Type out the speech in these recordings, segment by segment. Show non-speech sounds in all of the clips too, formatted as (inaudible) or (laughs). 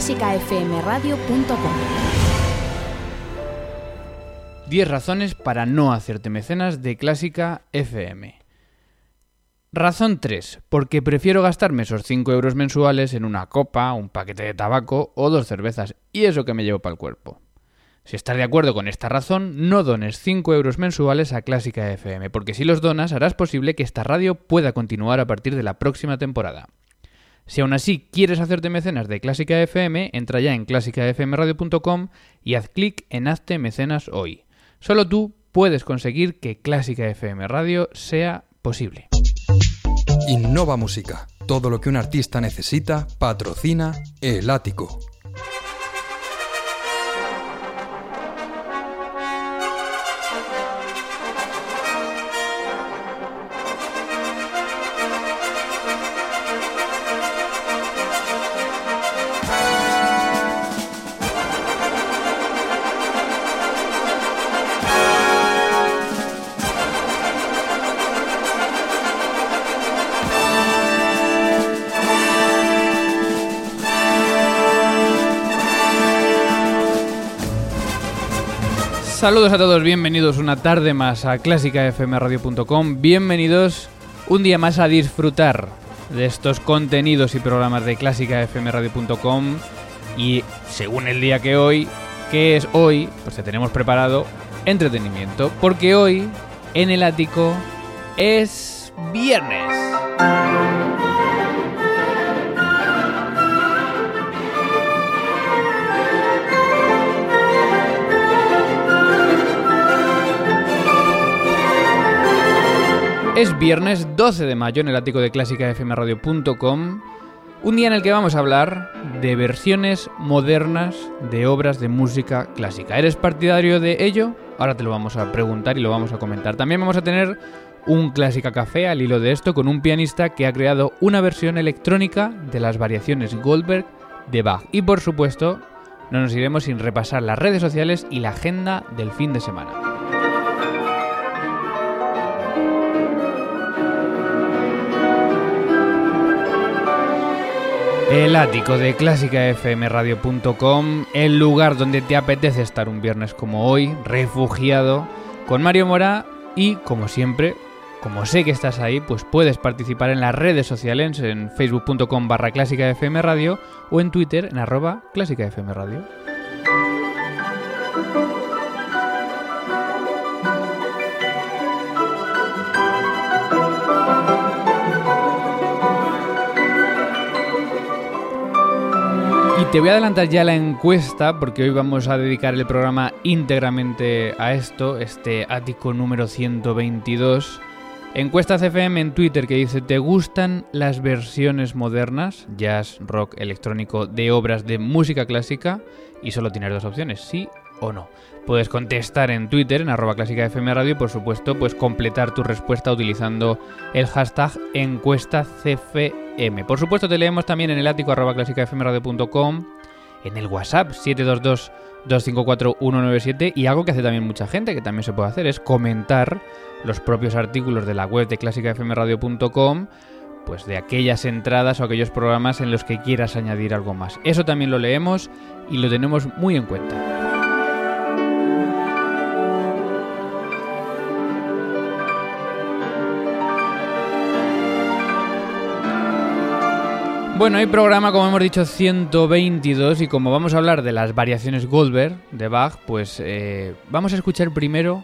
clásicafmradio.com. 10 razones para no hacerte mecenas de Clásica FM. Razón 3. Porque prefiero gastarme esos 5 euros mensuales en una copa, un paquete de tabaco o dos cervezas, y eso que me llevo para el cuerpo. Si estás de acuerdo con esta razón, no dones 5 euros mensuales a Clásica FM, porque si los donas harás posible que esta radio pueda continuar a partir de la próxima temporada. Si aún así quieres hacerte mecenas de Clásica FM, entra ya en clásicafmradio.com y haz clic en Hazte mecenas hoy. Solo tú puedes conseguir que Clásica FM Radio sea posible. Innova Música. Todo lo que un artista necesita, patrocina El Ático. Saludos a todos, bienvenidos una tarde más a clásicafmradio.com, bienvenidos un día más a disfrutar de estos contenidos y programas de clásicafmradio.com y según el día que hoy, que es hoy, pues te tenemos preparado entretenimiento, porque hoy en el ático es viernes. Es viernes 12 de mayo en el ático de clásicafmradio.com, un día en el que vamos a hablar de versiones modernas de obras de música clásica. ¿Eres partidario de ello? Ahora te lo vamos a preguntar y lo vamos a comentar. También vamos a tener un clásica café al hilo de esto con un pianista que ha creado una versión electrónica de las variaciones Goldberg de Bach. Y por supuesto, no nos iremos sin repasar las redes sociales y la agenda del fin de semana. El ático de clásicafmradio.com, el lugar donde te apetece estar un viernes como hoy, refugiado, con Mario Mora y, como siempre, como sé que estás ahí, pues puedes participar en las redes sociales en facebook.com barra clásicafmradio o en twitter en arroba clásicafmradio. Te voy a adelantar ya la encuesta porque hoy vamos a dedicar el programa íntegramente a esto, este ático número 122. Encuesta CFM en Twitter que dice, ¿te gustan las versiones modernas, jazz, rock, electrónico, de obras de música clásica? Y solo tienes dos opciones, sí o no. Puedes contestar en Twitter, en arroba clásica Radio, y por supuesto, pues completar tu respuesta utilizando el hashtag encuesta CFM. Por supuesto, te leemos también en el ático arroba clásicafmradio.com, en el WhatsApp 722 254 197 y algo que hace también mucha gente, que también se puede hacer, es comentar los propios artículos de la web de clásicafmradio.com pues de aquellas entradas o aquellos programas en los que quieras añadir algo más. Eso también lo leemos y lo tenemos muy en cuenta. Bueno, hay programa, como hemos dicho, 122 y como vamos a hablar de las variaciones Goldberg de Bach, pues eh, vamos a escuchar primero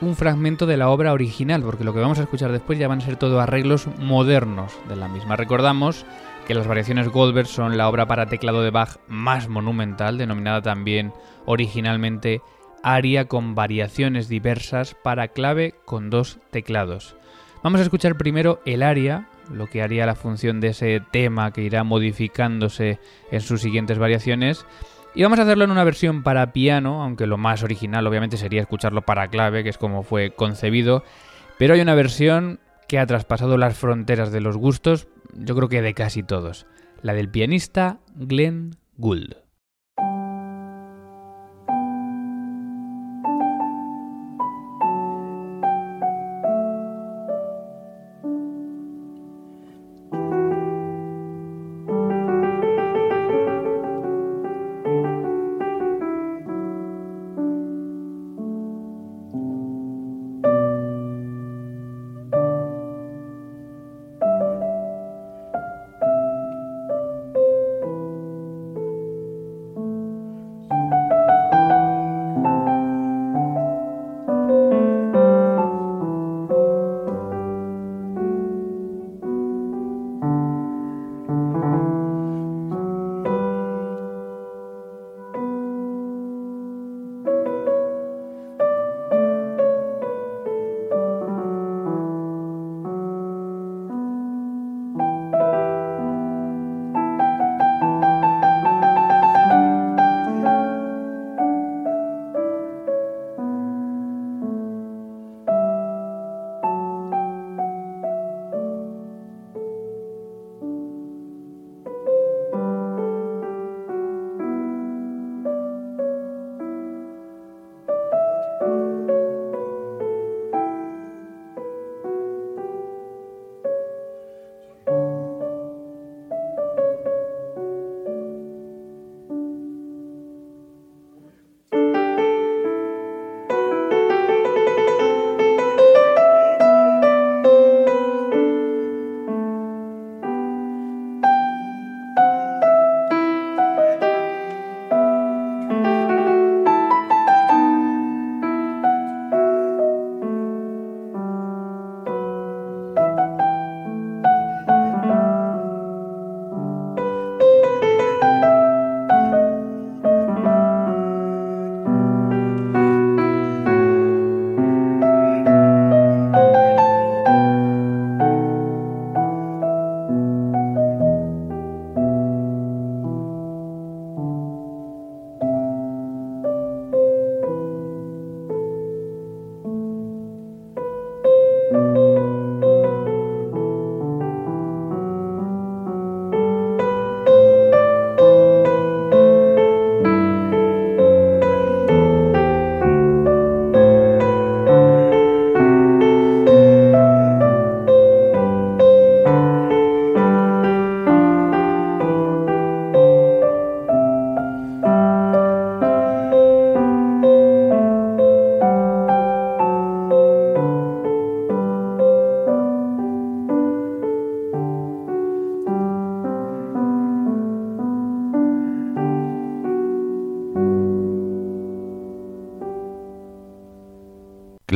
un fragmento de la obra original, porque lo que vamos a escuchar después ya van a ser todo arreglos modernos de la misma. Recordamos que las variaciones Goldberg son la obra para teclado de Bach más monumental, denominada también originalmente aria con variaciones diversas para clave con dos teclados. Vamos a escuchar primero el aria, lo que haría la función de ese tema que irá modificándose en sus siguientes variaciones. Y vamos a hacerlo en una versión para piano, aunque lo más original obviamente sería escucharlo para clave, que es como fue concebido. Pero hay una versión que ha traspasado las fronteras de los gustos, yo creo que de casi todos, la del pianista Glenn Gould.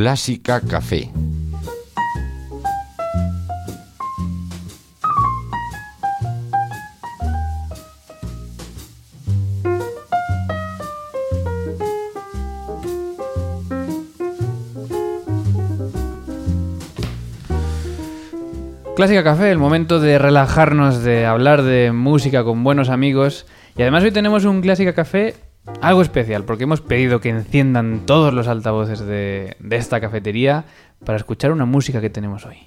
Clásica Café. Clásica Café, el momento de relajarnos, de hablar de música con buenos amigos. Y además hoy tenemos un Clásica Café algo especial, porque hemos pedido que enciendan todos los altavoces de, de esta cafetería para escuchar una música que tenemos hoy.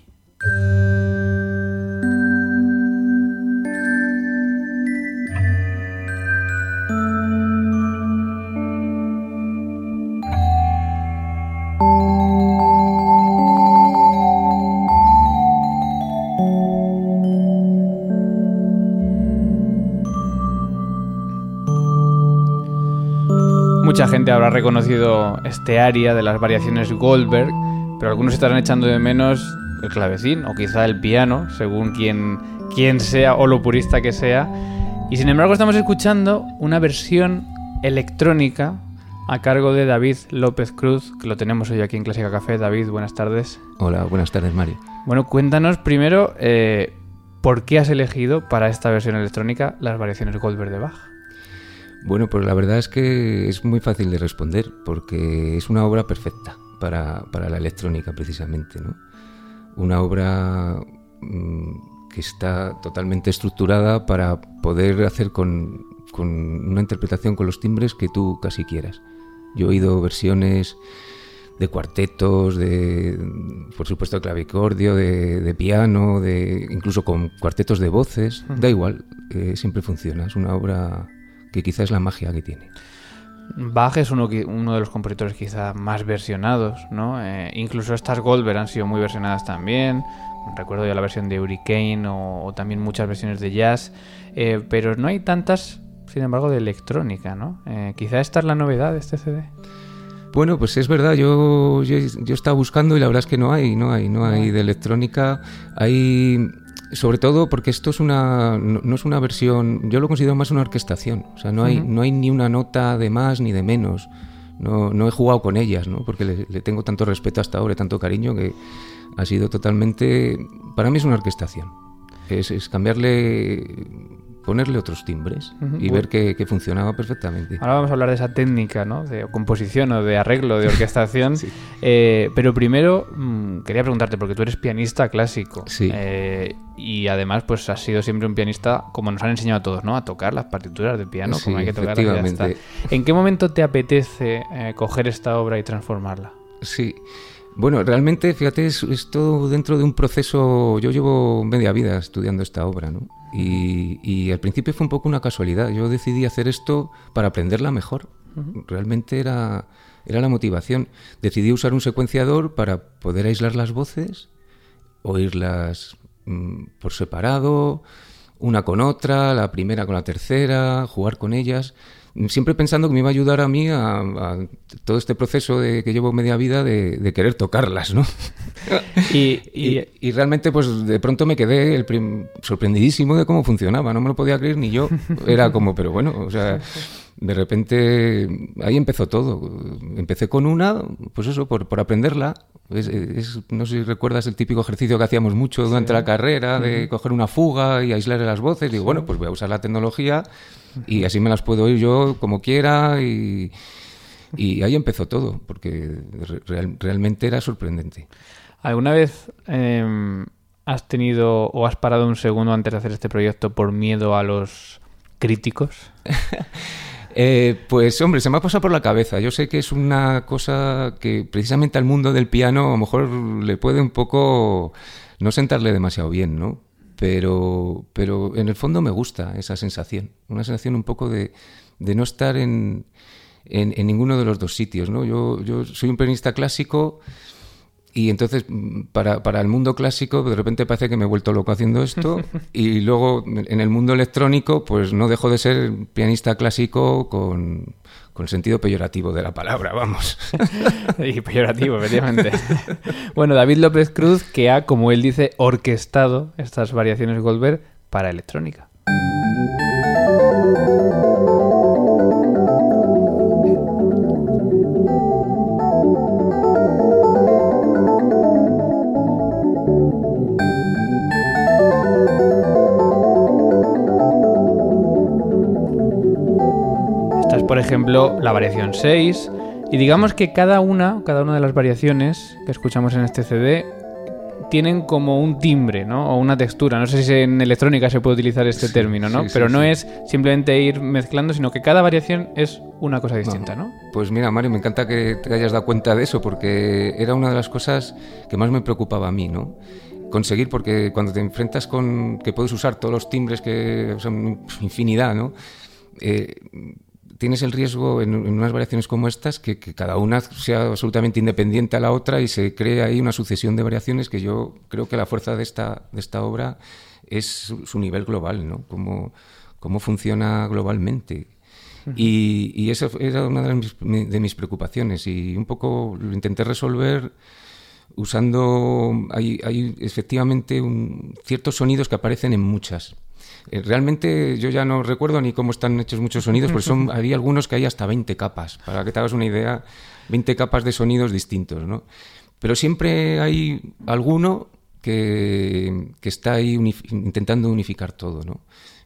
Mucha gente habrá reconocido este área de las variaciones Goldberg, pero algunos estarán echando de menos el clavecín o quizá el piano, según quien, quien sea o lo purista que sea. Y sin embargo estamos escuchando una versión electrónica a cargo de David López Cruz, que lo tenemos hoy aquí en Clásica Café. David, buenas tardes. Hola, buenas tardes, Mario. Bueno, cuéntanos primero eh, por qué has elegido para esta versión electrónica las variaciones Goldberg de Bach. Bueno, pues la verdad es que es muy fácil de responder porque es una obra perfecta para, para la electrónica precisamente, ¿no? Una obra mmm, que está totalmente estructurada para poder hacer con, con, una interpretación con los timbres que tú casi quieras. Yo he oído versiones de cuartetos, de por supuesto de clavicordio, de, de piano, de incluso con cuartetos de voces, da igual, eh, siempre funciona. Es una obra que quizá es la magia que tiene. Bach es uno, uno de los compositores quizá más versionados, ¿no? Eh, incluso estas Goldberg han sido muy versionadas también. Recuerdo yo la versión de Hurricane o, o también muchas versiones de jazz, eh, pero no hay tantas, sin embargo, de electrónica, ¿no? Eh, quizá esta es la novedad de este CD. Bueno, pues es verdad, yo, yo, yo estaba buscando y la verdad es que no hay, no hay, no hay de electrónica. Hay sobre todo porque esto es una no, no, es una versión yo lo considero más una orquestación o sea no hay uh -huh. no hay ni una nota de más ni de menos no, no he jugado con ellas no porque le, le, tengo tanto respeto hasta ahora y tanto cariño que ha sido totalmente para mí es una orquestación es, es cambiarle ponerle otros timbres uh -huh. y ver que, que, funcionaba perfectamente. Ahora vamos a hablar de esa técnica, ¿no? De composición o de arreglo, de (laughs) orquestación. sí. eh, pero primero mmm, quería preguntarte, porque tú eres pianista clásico. Sí. Eh, y además, pues has sido siempre un pianista, como nos han enseñado a todos, ¿no? A tocar las partituras de piano, sí, como hay que tocarlas. ¿En qué momento te apetece eh, coger esta obra y transformarla? Sí. Bueno, realmente, fíjate, es, es, todo dentro de un proceso. Yo llevo media vida estudiando esta obra, ¿no? Y, y, al principio fue un poco una casualidad. Yo decidí hacer esto para aprenderla mejor. Uh -huh. Realmente era, era la motivación. Decidí usar un secuenciador para poder aislar las voces, oírlas mmm, por separado, una con otra, la primera con la tercera, jugar con ellas siempre pensando que me iba a ayudar a mí a, a todo este proceso de, que llevo media vida de, de querer tocarlas, ¿no? y, (laughs) y, y, y, realmente, pues de pronto me quedé el sorprendidísimo de cómo funcionaba, no me lo podía creer ni yo. Era como, pero bueno, o sea, de repente ahí empezó todo. Empecé con una, pues eso, por, por aprenderla. Es, es, no sé si recuerdas el típico ejercicio que hacíamos mucho durante sí. la carrera, de coger una fuga y aislar las voces. Digo, sí. bueno, pues voy a usar la tecnología y así me las puedo oír yo como quiera y, y ahí empezó todo, porque real, realmente era sorprendente. ¿Alguna vez eh, has tenido o has parado un segundo antes de hacer este proyecto por miedo a los críticos? (laughs) Eh, pues hombre, se me ha pasado por la cabeza. Yo sé que es una cosa que precisamente al mundo del piano a lo mejor le puede un poco no sentarle demasiado bien, ¿no? Pero, pero en el fondo me gusta esa sensación, una sensación un poco de, de no estar en, en, en, ninguno de los dos sitios, ¿no? Yo, yo soy un pianista clásico y entonces para, para, el mundo clásico de repente parece que me he vuelto loco haciendo esto (laughs) y luego en el mundo electrónico pues no dejo de ser pianista clásico con, con el sentido peyorativo de la palabra, vamos. (laughs) y peyorativo, efectivamente. (laughs) bueno, David López Cruz que ha, como él dice, orquestado estas variaciones Goldberg para electrónica. Ejemplo, la variación 6. Y digamos que cada una, cada una de las variaciones que escuchamos en este CD tienen como un timbre, ¿no? O una textura. No sé si en electrónica se puede utilizar este término, ¿no? Pero no es simplemente ir mezclando, sino que cada variación es una cosa distinta, ¿no? Pues mira, Mario, me encanta que te hayas dado cuenta de eso, porque era una de las cosas que más me preocupaba a mí, ¿no? Conseguir, porque cuando te enfrentas con que puedes usar todos los timbres que son infinidad, ¿no? Eh, tienes el riesgo en, unas variaciones como estas que, cada una sea absolutamente independiente a la otra y se cree ahí una sucesión de variaciones que yo creo que la fuerza de esta, de esta obra es su, nivel global, ¿no? Cómo, cómo funciona globalmente. Y, y, eso era una de mis, de mis, preocupaciones y un poco lo intenté resolver usando, hay, hay efectivamente ciertos sonidos que aparecen en muchas. Eh, realmente yo ya no recuerdo ni cómo están hechos muchos sonidos, porque son, hay algunos que hay hasta 20 capas, para que te hagas una idea, 20 capas de sonidos distintos, ¿no? Pero siempre hay alguno que, que está ahí intentando unificar todo, ¿no?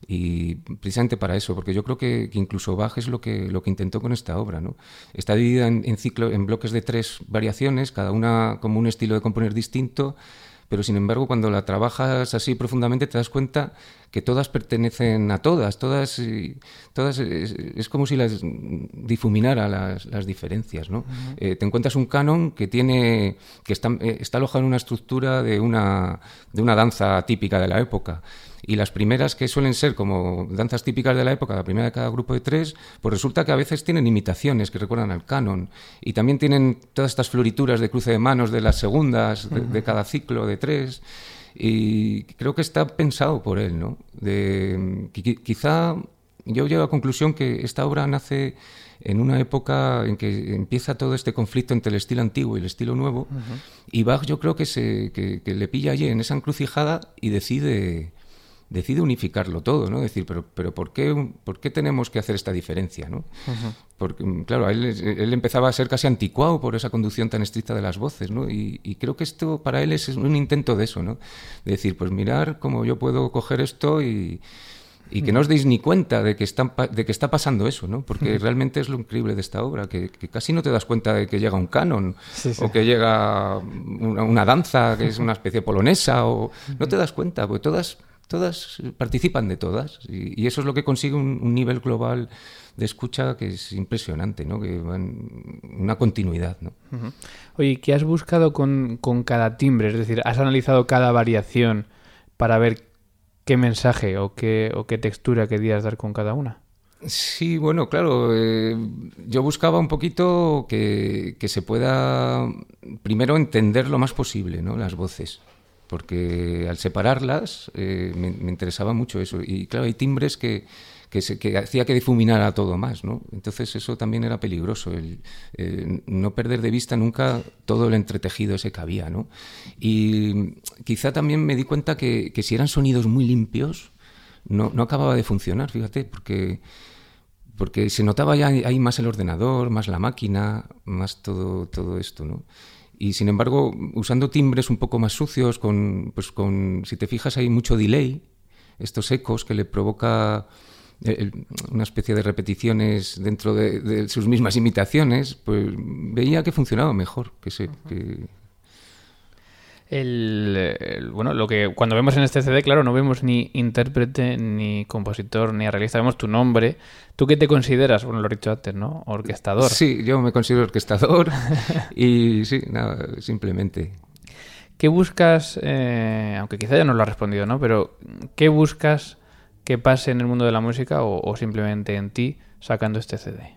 Y precisamente para eso, porque yo creo que, incluso Bach es lo que, lo que intentó con esta obra, ¿no? Está dividida en, en, ciclo, en bloques de tres variaciones, cada una como un estilo de componer distinto, pero sin embargo cuando la trabajas así profundamente te das cuenta que todas pertenecen a todas, todas, todas es, como si las difuminara las, las diferencias, ¿no? Eh, te encuentras un canon que tiene que está, eh, está alojado en una estructura de una, de una danza típica de la época. Y las primeras que suelen ser como danzas típicas de la época, la primera de cada grupo de tres, pues resulta que a veces tienen imitaciones que recuerdan al canon. Y también tienen todas estas florituras de cruce de manos de las segundas de, cada ciclo de tres y creo que está pensado por él, ¿no? De, quizá yo llego a la conclusión que esta obra nace en una época en que empieza todo este conflicto entre el estilo antiguo y el estilo nuevo, y Bach yo creo que, se, que, que, le pilla allí en esa encrucijada y decide decide unificarlo todo, ¿no? Decir, pero, pero ¿por, qué, ¿por qué tenemos que hacer esta diferencia, ¿no? Porque, claro, él, él, empezaba a ser casi anticuado por esa conducción tan estricta de las voces, ¿no? Y, creo que esto para él es un intento de eso, ¿no? De decir, pues mirar cómo yo puedo coger esto y, y que no os deis ni cuenta de que, está, de que está pasando eso, ¿no? Porque realmente es lo increíble de esta obra, que, casi no te das cuenta de que llega un canon o que llega una, una, danza que es una especie polonesa o no te das cuenta, porque todas todas participan de todas y, eso es lo que consigue un, nivel global de escucha que es impresionante, ¿no? Que van una continuidad, ¿no? Oye, ¿qué has buscado con, cada timbre? Es decir, ¿has analizado cada variación para ver qué mensaje o qué, o qué textura querías dar con cada una? Sí, bueno, claro. Eh, yo buscaba un poquito que, que, se pueda primero entender lo más posible, ¿no? Las voces porque al separarlas eh, me, interesaba mucho eso. Y claro, hay timbres que, que, hacía que difuminara todo más, ¿no? Entonces eso también era peligroso, el, no perder de vista nunca todo el entretejido ese que había, ¿no? Y quizá también me di cuenta que, que si eran sonidos muy limpios, no, no acababa de funcionar, fíjate, porque porque se notaba ya ahí más el ordenador, más la máquina, más todo, todo esto, ¿no? Y sin embargo, usando timbres un poco más sucios, con, pues con, si te fijas, hay mucho delay, estos ecos que le provoca eh, una especie de repeticiones dentro de, sus mismas imitaciones, pues veía que funcionaba mejor, que, se, que, el, bueno, lo que cuando vemos en este CD, claro, no vemos ni intérprete, ni compositor, ni arreglista, vemos tu nombre. ¿Tú qué te consideras? Bueno, lo he dicho antes, ¿no? Orquestador. Sí, yo me considero orquestador (laughs) y sí, nada, simplemente. ¿Qué buscas, eh, aunque quizá ya no lo has respondido, ¿no? Pero ¿qué buscas que pase en el mundo de la música o, simplemente en ti sacando este CD?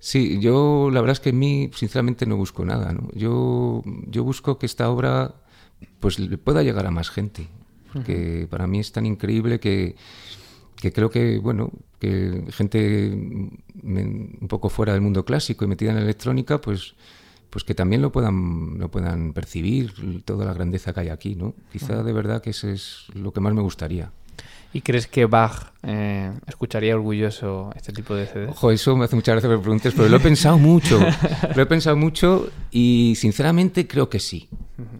Sí, yo la verdad es que en mí sinceramente no busco nada, ¿no? Yo, yo busco que esta obra pues le pueda llegar a más gente. Porque para mí es tan increíble que, que creo que, bueno, que gente un poco fuera del mundo clásico y metida en la electrónica, pues pues que también lo puedan lo puedan percibir toda la grandeza que hay aquí, ¿no? Quizá de verdad que eso es lo que más me gustaría. ¿Y crees que Bach eh, escucharía orgulloso este tipo de CD? Ojo, eso me hace muchas gracias que me preguntes, pero lo he pensado mucho. (laughs) lo he pensado mucho y sinceramente creo que sí.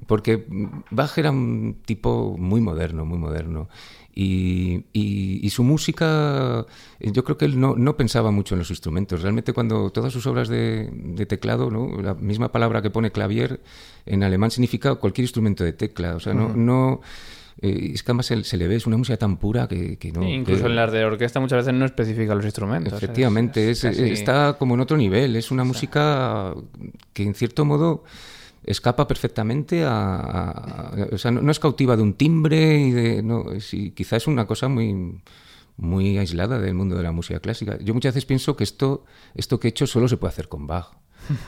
Porque Bach era un tipo muy moderno, muy moderno. Y, su música, yo creo que él no, no, pensaba mucho en los instrumentos. Realmente cuando todas sus obras de, teclado, ¿no? la misma palabra que pone clavier en alemán significa cualquier instrumento de tecla. O sea, no, no eh, es que además se, le ve, es una música tan pura que, no... incluso en las de orquesta muchas veces no especifica los instrumentos. Efectivamente, está como en otro nivel. Es una música que en cierto modo escapa perfectamente a, o sea, no, es cautiva de un timbre y de no, quizá es una cosa muy muy aislada del mundo de la música clásica. Yo muchas veces pienso que esto esto que he hecho solo se puede hacer con Bach.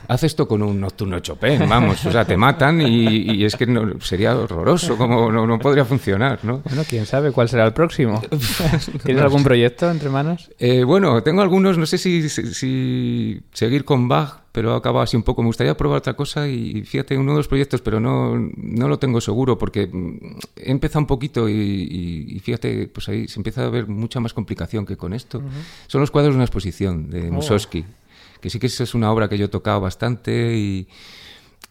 Haz esto con un nocturno Chopin, vamos, o sea, te matan y, es que no, sería horroroso, como no, podría funcionar, ¿no? Bueno, quién sabe cuál será el próximo. (laughs) ¿Tienes algún proyecto entre manos? Eh, bueno, tengo algunos, no sé si, si, seguir con Bach, pero acabo así un poco. Me gustaría probar otra cosa y fíjate, uno de los proyectos, pero no, no lo tengo seguro porque he empezado un poquito y, fíjate, pues ahí se empieza a ver mucha más complicación que con esto. Son los cuadros de una exposición de oh. Que sí que es una obra que yo he tocado bastante y,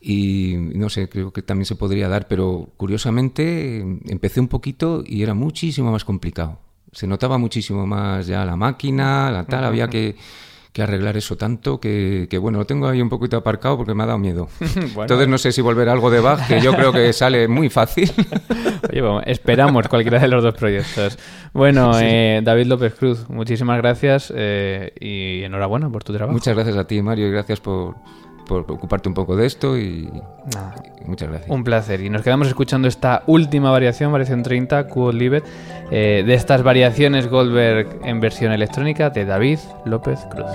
y no sé, creo que también se podría dar, pero curiosamente empecé un poquito y era muchísimo más complicado. Se notaba muchísimo más ya la máquina, la tal, había que que arreglar eso tanto que, bueno, lo tengo ahí un poquito aparcado porque me ha dado miedo. (laughs) Entonces no sé si volver algo de Bach, que yo creo que (laughs) sale muy fácil. (laughs) Oye, esperamos cualquiera de los dos proyectos. Bueno, eh, David López Cruz, muchísimas gracias eh, y enhorabuena por tu trabajo. Muchas gracias a ti, Mario, y gracias por, por ocuparte un poco de esto y, muchas gracias. Un placer. Y nos quedamos escuchando esta última variación, variación 30, Cool Live, eh, de estas variaciones Goldberg en versión electrónica de David López Cruz.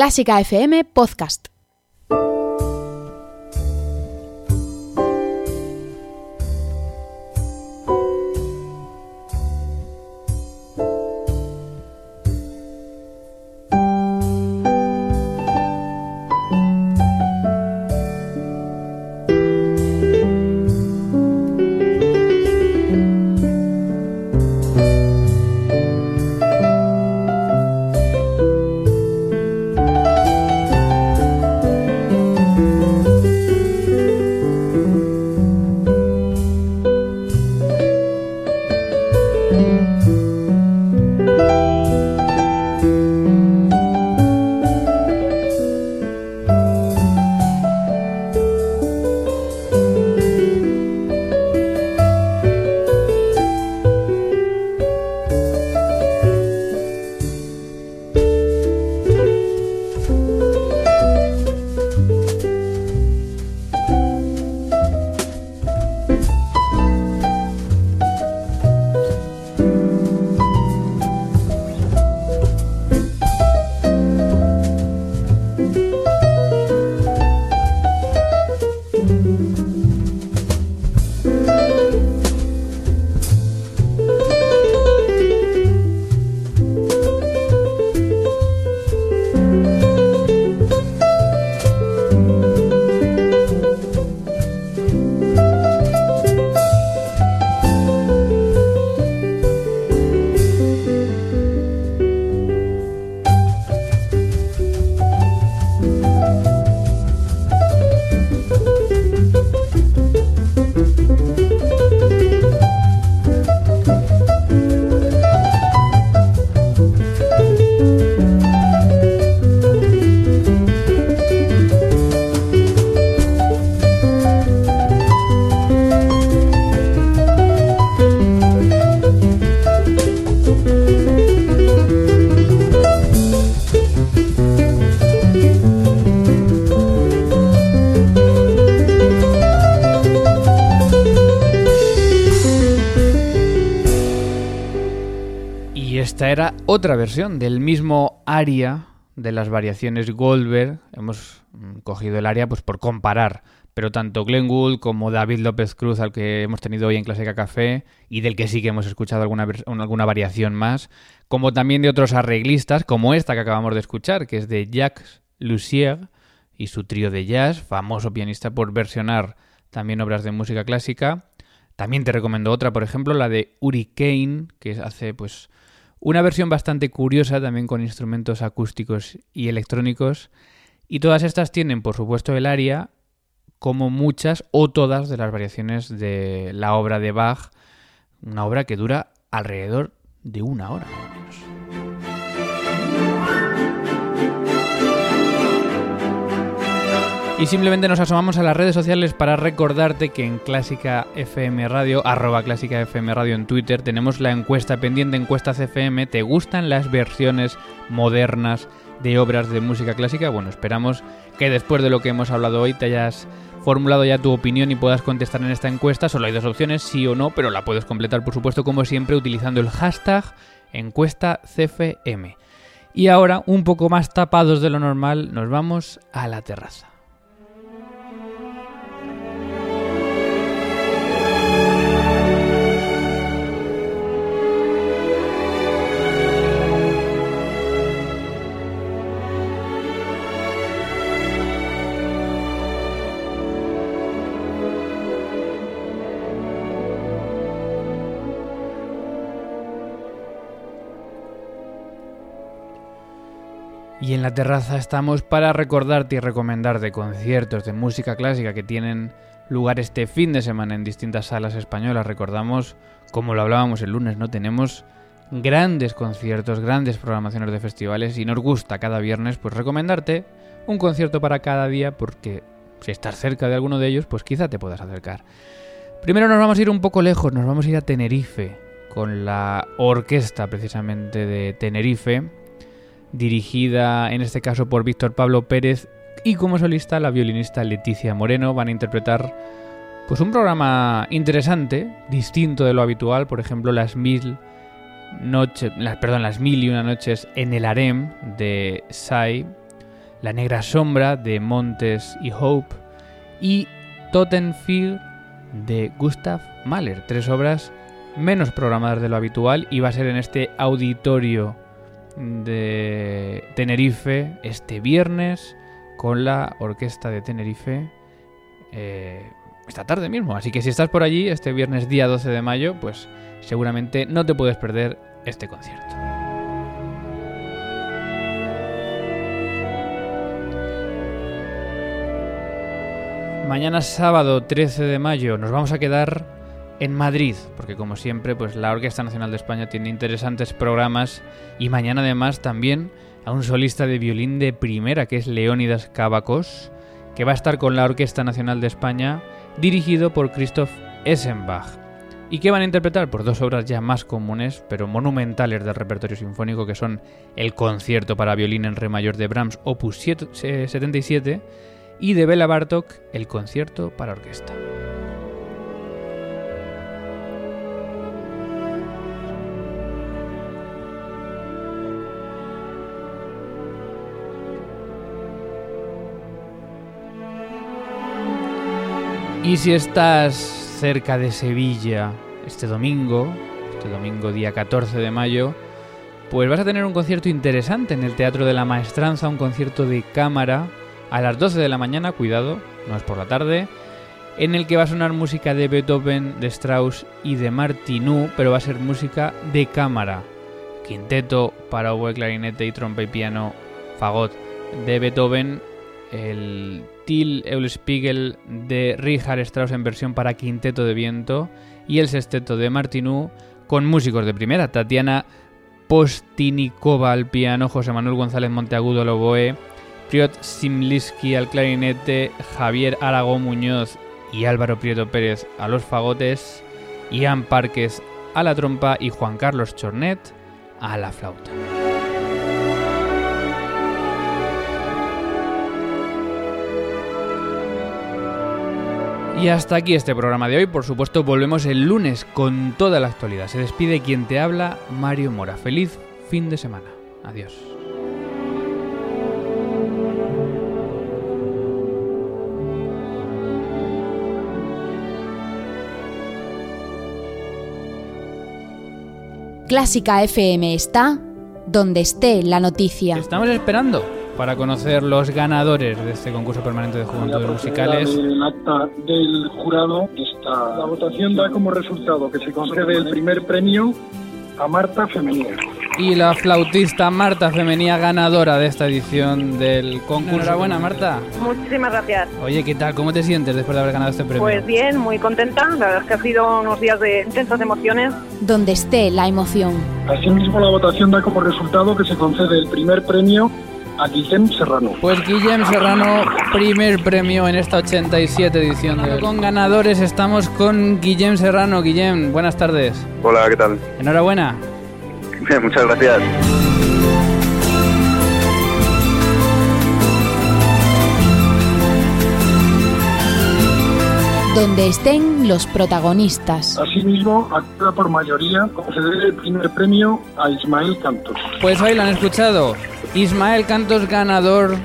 Clásica FM Podcast. Esta era otra versión del mismo aria de las variaciones Goldberg. Hemos mm, cogido el aria pues por comparar, pero tanto Glenn Gould como David López Cruz, al que hemos tenido hoy en Clásica Café, y del que sí que hemos escuchado alguna, alguna variación más, como también de otros arreglistas, como esta que acabamos de escuchar, que es de Jacques Lussier y su trío de jazz, famoso pianista por versionar también obras de música clásica. También te recomiendo otra, por ejemplo, la de Hurricane, que hace pues una versión bastante curiosa también con instrumentos acústicos y electrónicos. Y todas estas tienen, por supuesto, el aria, como muchas o todas de las variaciones de la obra de Bach, una obra que dura alrededor de una hora. Y simplemente nos asomamos a las redes sociales para recordarte que en Clásica FM Radio, arroba Clásica FM Radio en Twitter, tenemos la encuesta pendiente, encuesta CFM. ¿Te gustan las versiones modernas de obras de música clásica? Bueno, esperamos que después de lo que hemos hablado hoy te hayas formulado ya tu opinión y puedas contestar en esta encuesta. Solo hay dos opciones, sí o no, pero la puedes completar, por supuesto, como siempre, utilizando el hashtag encuesta CFM. Y ahora, un poco más tapados de lo normal, nos vamos a la terraza. Y en la terraza estamos para recordarte y recomendarte conciertos de música clásica que tienen lugar este fin de semana en distintas salas españolas. Recordamos, como lo hablábamos el lunes, ¿no? Tenemos grandes conciertos, grandes programaciones de festivales y nos gusta cada viernes pues recomendarte un concierto para cada día porque si estás cerca de alguno de ellos, pues quizá te puedas acercar. Primero nos vamos a ir un poco lejos, nos vamos a ir a Tenerife con la orquesta precisamente de Tenerife dirigida en este caso por Víctor Pablo Pérez y como solista la violinista Leticia Moreno van a interpretar pues un programa interesante, distinto de lo habitual, por ejemplo las mil noches, las, perdón, las mil y una noches en el harem de Sai, La negra sombra de Montes y Hope y Tottenfield de Gustav Mahler, tres obras menos programadas de lo habitual y va a ser en este auditorio de Tenerife este viernes con la orquesta de Tenerife eh, esta tarde mismo. Así que si estás por allí este viernes día 12 de mayo, pues seguramente no te puedes perder este concierto. Mañana sábado 13 de mayo nos vamos a quedar en Madrid, porque como siempre, pues la Orquesta Nacional de España tiene interesantes programas y mañana además también a un solista de violín de primera que es Leónidas Cavacos, que va a estar con la Orquesta Nacional de España dirigido por Christoph Essenbach. ¿Y que van a interpretar? Por dos obras ya más comunes, pero monumentales del repertorio sinfónico, que son el concierto para violín en re mayor de Brahms, opus 77, y de Bela Bartok, el concierto para orquesta. Y si estás cerca de Sevilla este domingo, este domingo día 14 de mayo, pues vas a tener un concierto interesante en el Teatro de la Maestranza, un concierto de cámara a las 12 de la mañana, cuidado, no es por la tarde, en el que va a sonar música de Beethoven, de Strauss y de Martinú, pero va a ser música de cámara. Quinteto para oboe, clarinete y trompa y piano, fagot de Beethoven, el Till Eulenspiegel de Richard Strauss en versión para quinteto de viento y el sexteto de Martinú con músicos de primera, Tatiana Postinikova al piano, José Manuel González Monteagudo al oboe, Priot Simliski al clarinete, Javier Aragón Muñoz y Álvaro Prieto Pérez a los fagotes, Ian Parques a la trompa y Juan Carlos Chornet a la flauta. Y hasta aquí este programa de hoy. Por supuesto, volvemos el lunes con toda la actualidad. Se despide quien te habla, Mario Mora. Feliz fin de semana. Adiós. Clásica FM está donde esté la noticia. Estamos esperando para conocer los ganadores de este concurso permanente de juventudes musicales. El acta del jurado está. La votación da como resultado que se concede el primer premio a Marta Femenina. Y la flautista Marta Femenía ganadora de esta edición del concurso. Enhorabuena, Marta. Muchísimas gracias. Oye, ¿qué tal? ¿Cómo te sientes después de haber ganado este premio? Pues bien, muy contenta. La verdad es que ha sido unos días de intensas emociones. Donde esté la emoción. Asimismo, la votación da como resultado que se concede el primer premio a Guillem Serrano. Pues Guillem Serrano, primer premio en esta 87 edición. De... Con ganadores estamos con Guillem Serrano. Guillem, buenas tardes. Hola, ¿qué tal? Enhorabuena. (laughs) Muchas gracias. Donde estén los protagonistas. Asimismo, actúa por mayoría conceder el primer premio a Ismael Cantos. Pues hoy lo han escuchado. Ismael Cantos ganador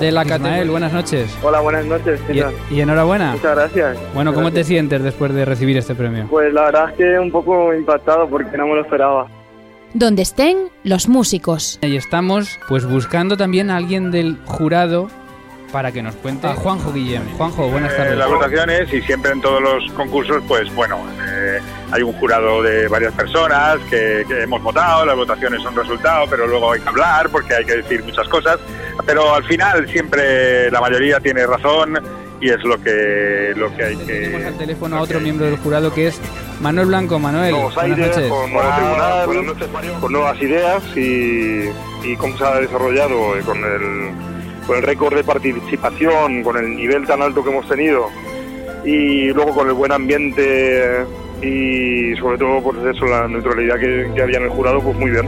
de la Ismael, buenas noches. Hola, buenas noches. Y, y, enhorabuena. Muchas gracias. Bueno, ¿cómo gracias. te sientes después de recibir este premio? Pues la verdad es que un poco impactado porque no me lo esperaba. Donde estén los músicos. Y estamos pues buscando también a alguien del jurado para que nos cuente. A Juanjo Guillem. Juanjo, buenas tardes. Eh, las votaciones y siempre en todos los concursos, pues bueno, eh, hay un jurado de varias personas que, que, hemos votado, las votaciones son resultado, pero luego hay que hablar porque hay que decir muchas cosas. Pero al final siempre la mayoría tiene razón y es lo que lo que hay que. Tenemos al teléfono a otro miembro del jurado que es Manuel Blanco. Manuel, nuevos buenas aires, noches. Con, nuevo tribunal, buenas noches, Mario. con nuevas ideas y, y cómo se ha desarrollado eh, con el con el récord de participación, con el nivel tan alto que hemos tenido y luego con el buen ambiente y sobre todo pues eso, la neutralidad que, había en el jurado, pues muy bien.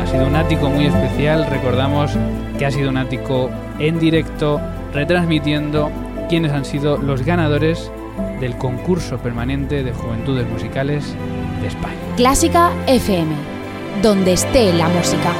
Ha sido un ático muy especial, recordamos que ha sido un ático en directo, retransmitiendo quiénes han sido los ganadores del concurso permanente de juventudes musicales de España. Clásica FM, donde esté la música.